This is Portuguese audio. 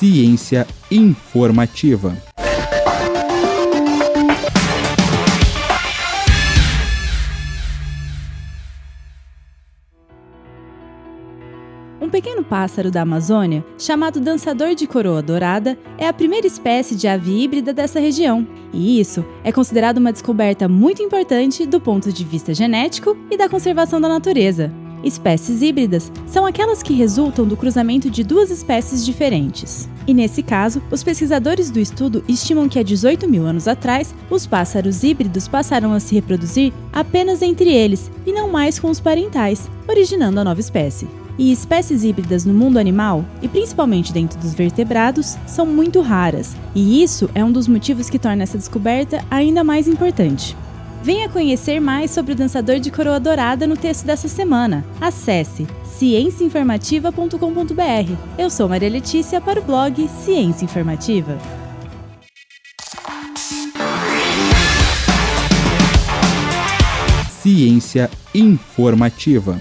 Ciência informativa. Um pequeno pássaro da Amazônia, chamado dançador de coroa dourada, é a primeira espécie de ave híbrida dessa região. E isso é considerado uma descoberta muito importante do ponto de vista genético e da conservação da natureza. Espécies híbridas são aquelas que resultam do cruzamento de duas espécies diferentes. E nesse caso, os pesquisadores do estudo estimam que há 18 mil anos atrás, os pássaros híbridos passaram a se reproduzir apenas entre eles e não mais com os parentais, originando a nova espécie. E espécies híbridas no mundo animal, e principalmente dentro dos vertebrados, são muito raras, e isso é um dos motivos que torna essa descoberta ainda mais importante. Venha conhecer mais sobre o dançador de coroa dourada no texto dessa semana. Acesse cienciainformativa.com.br. Eu sou Maria Letícia para o blog Ciência Informativa. Ciência informativa.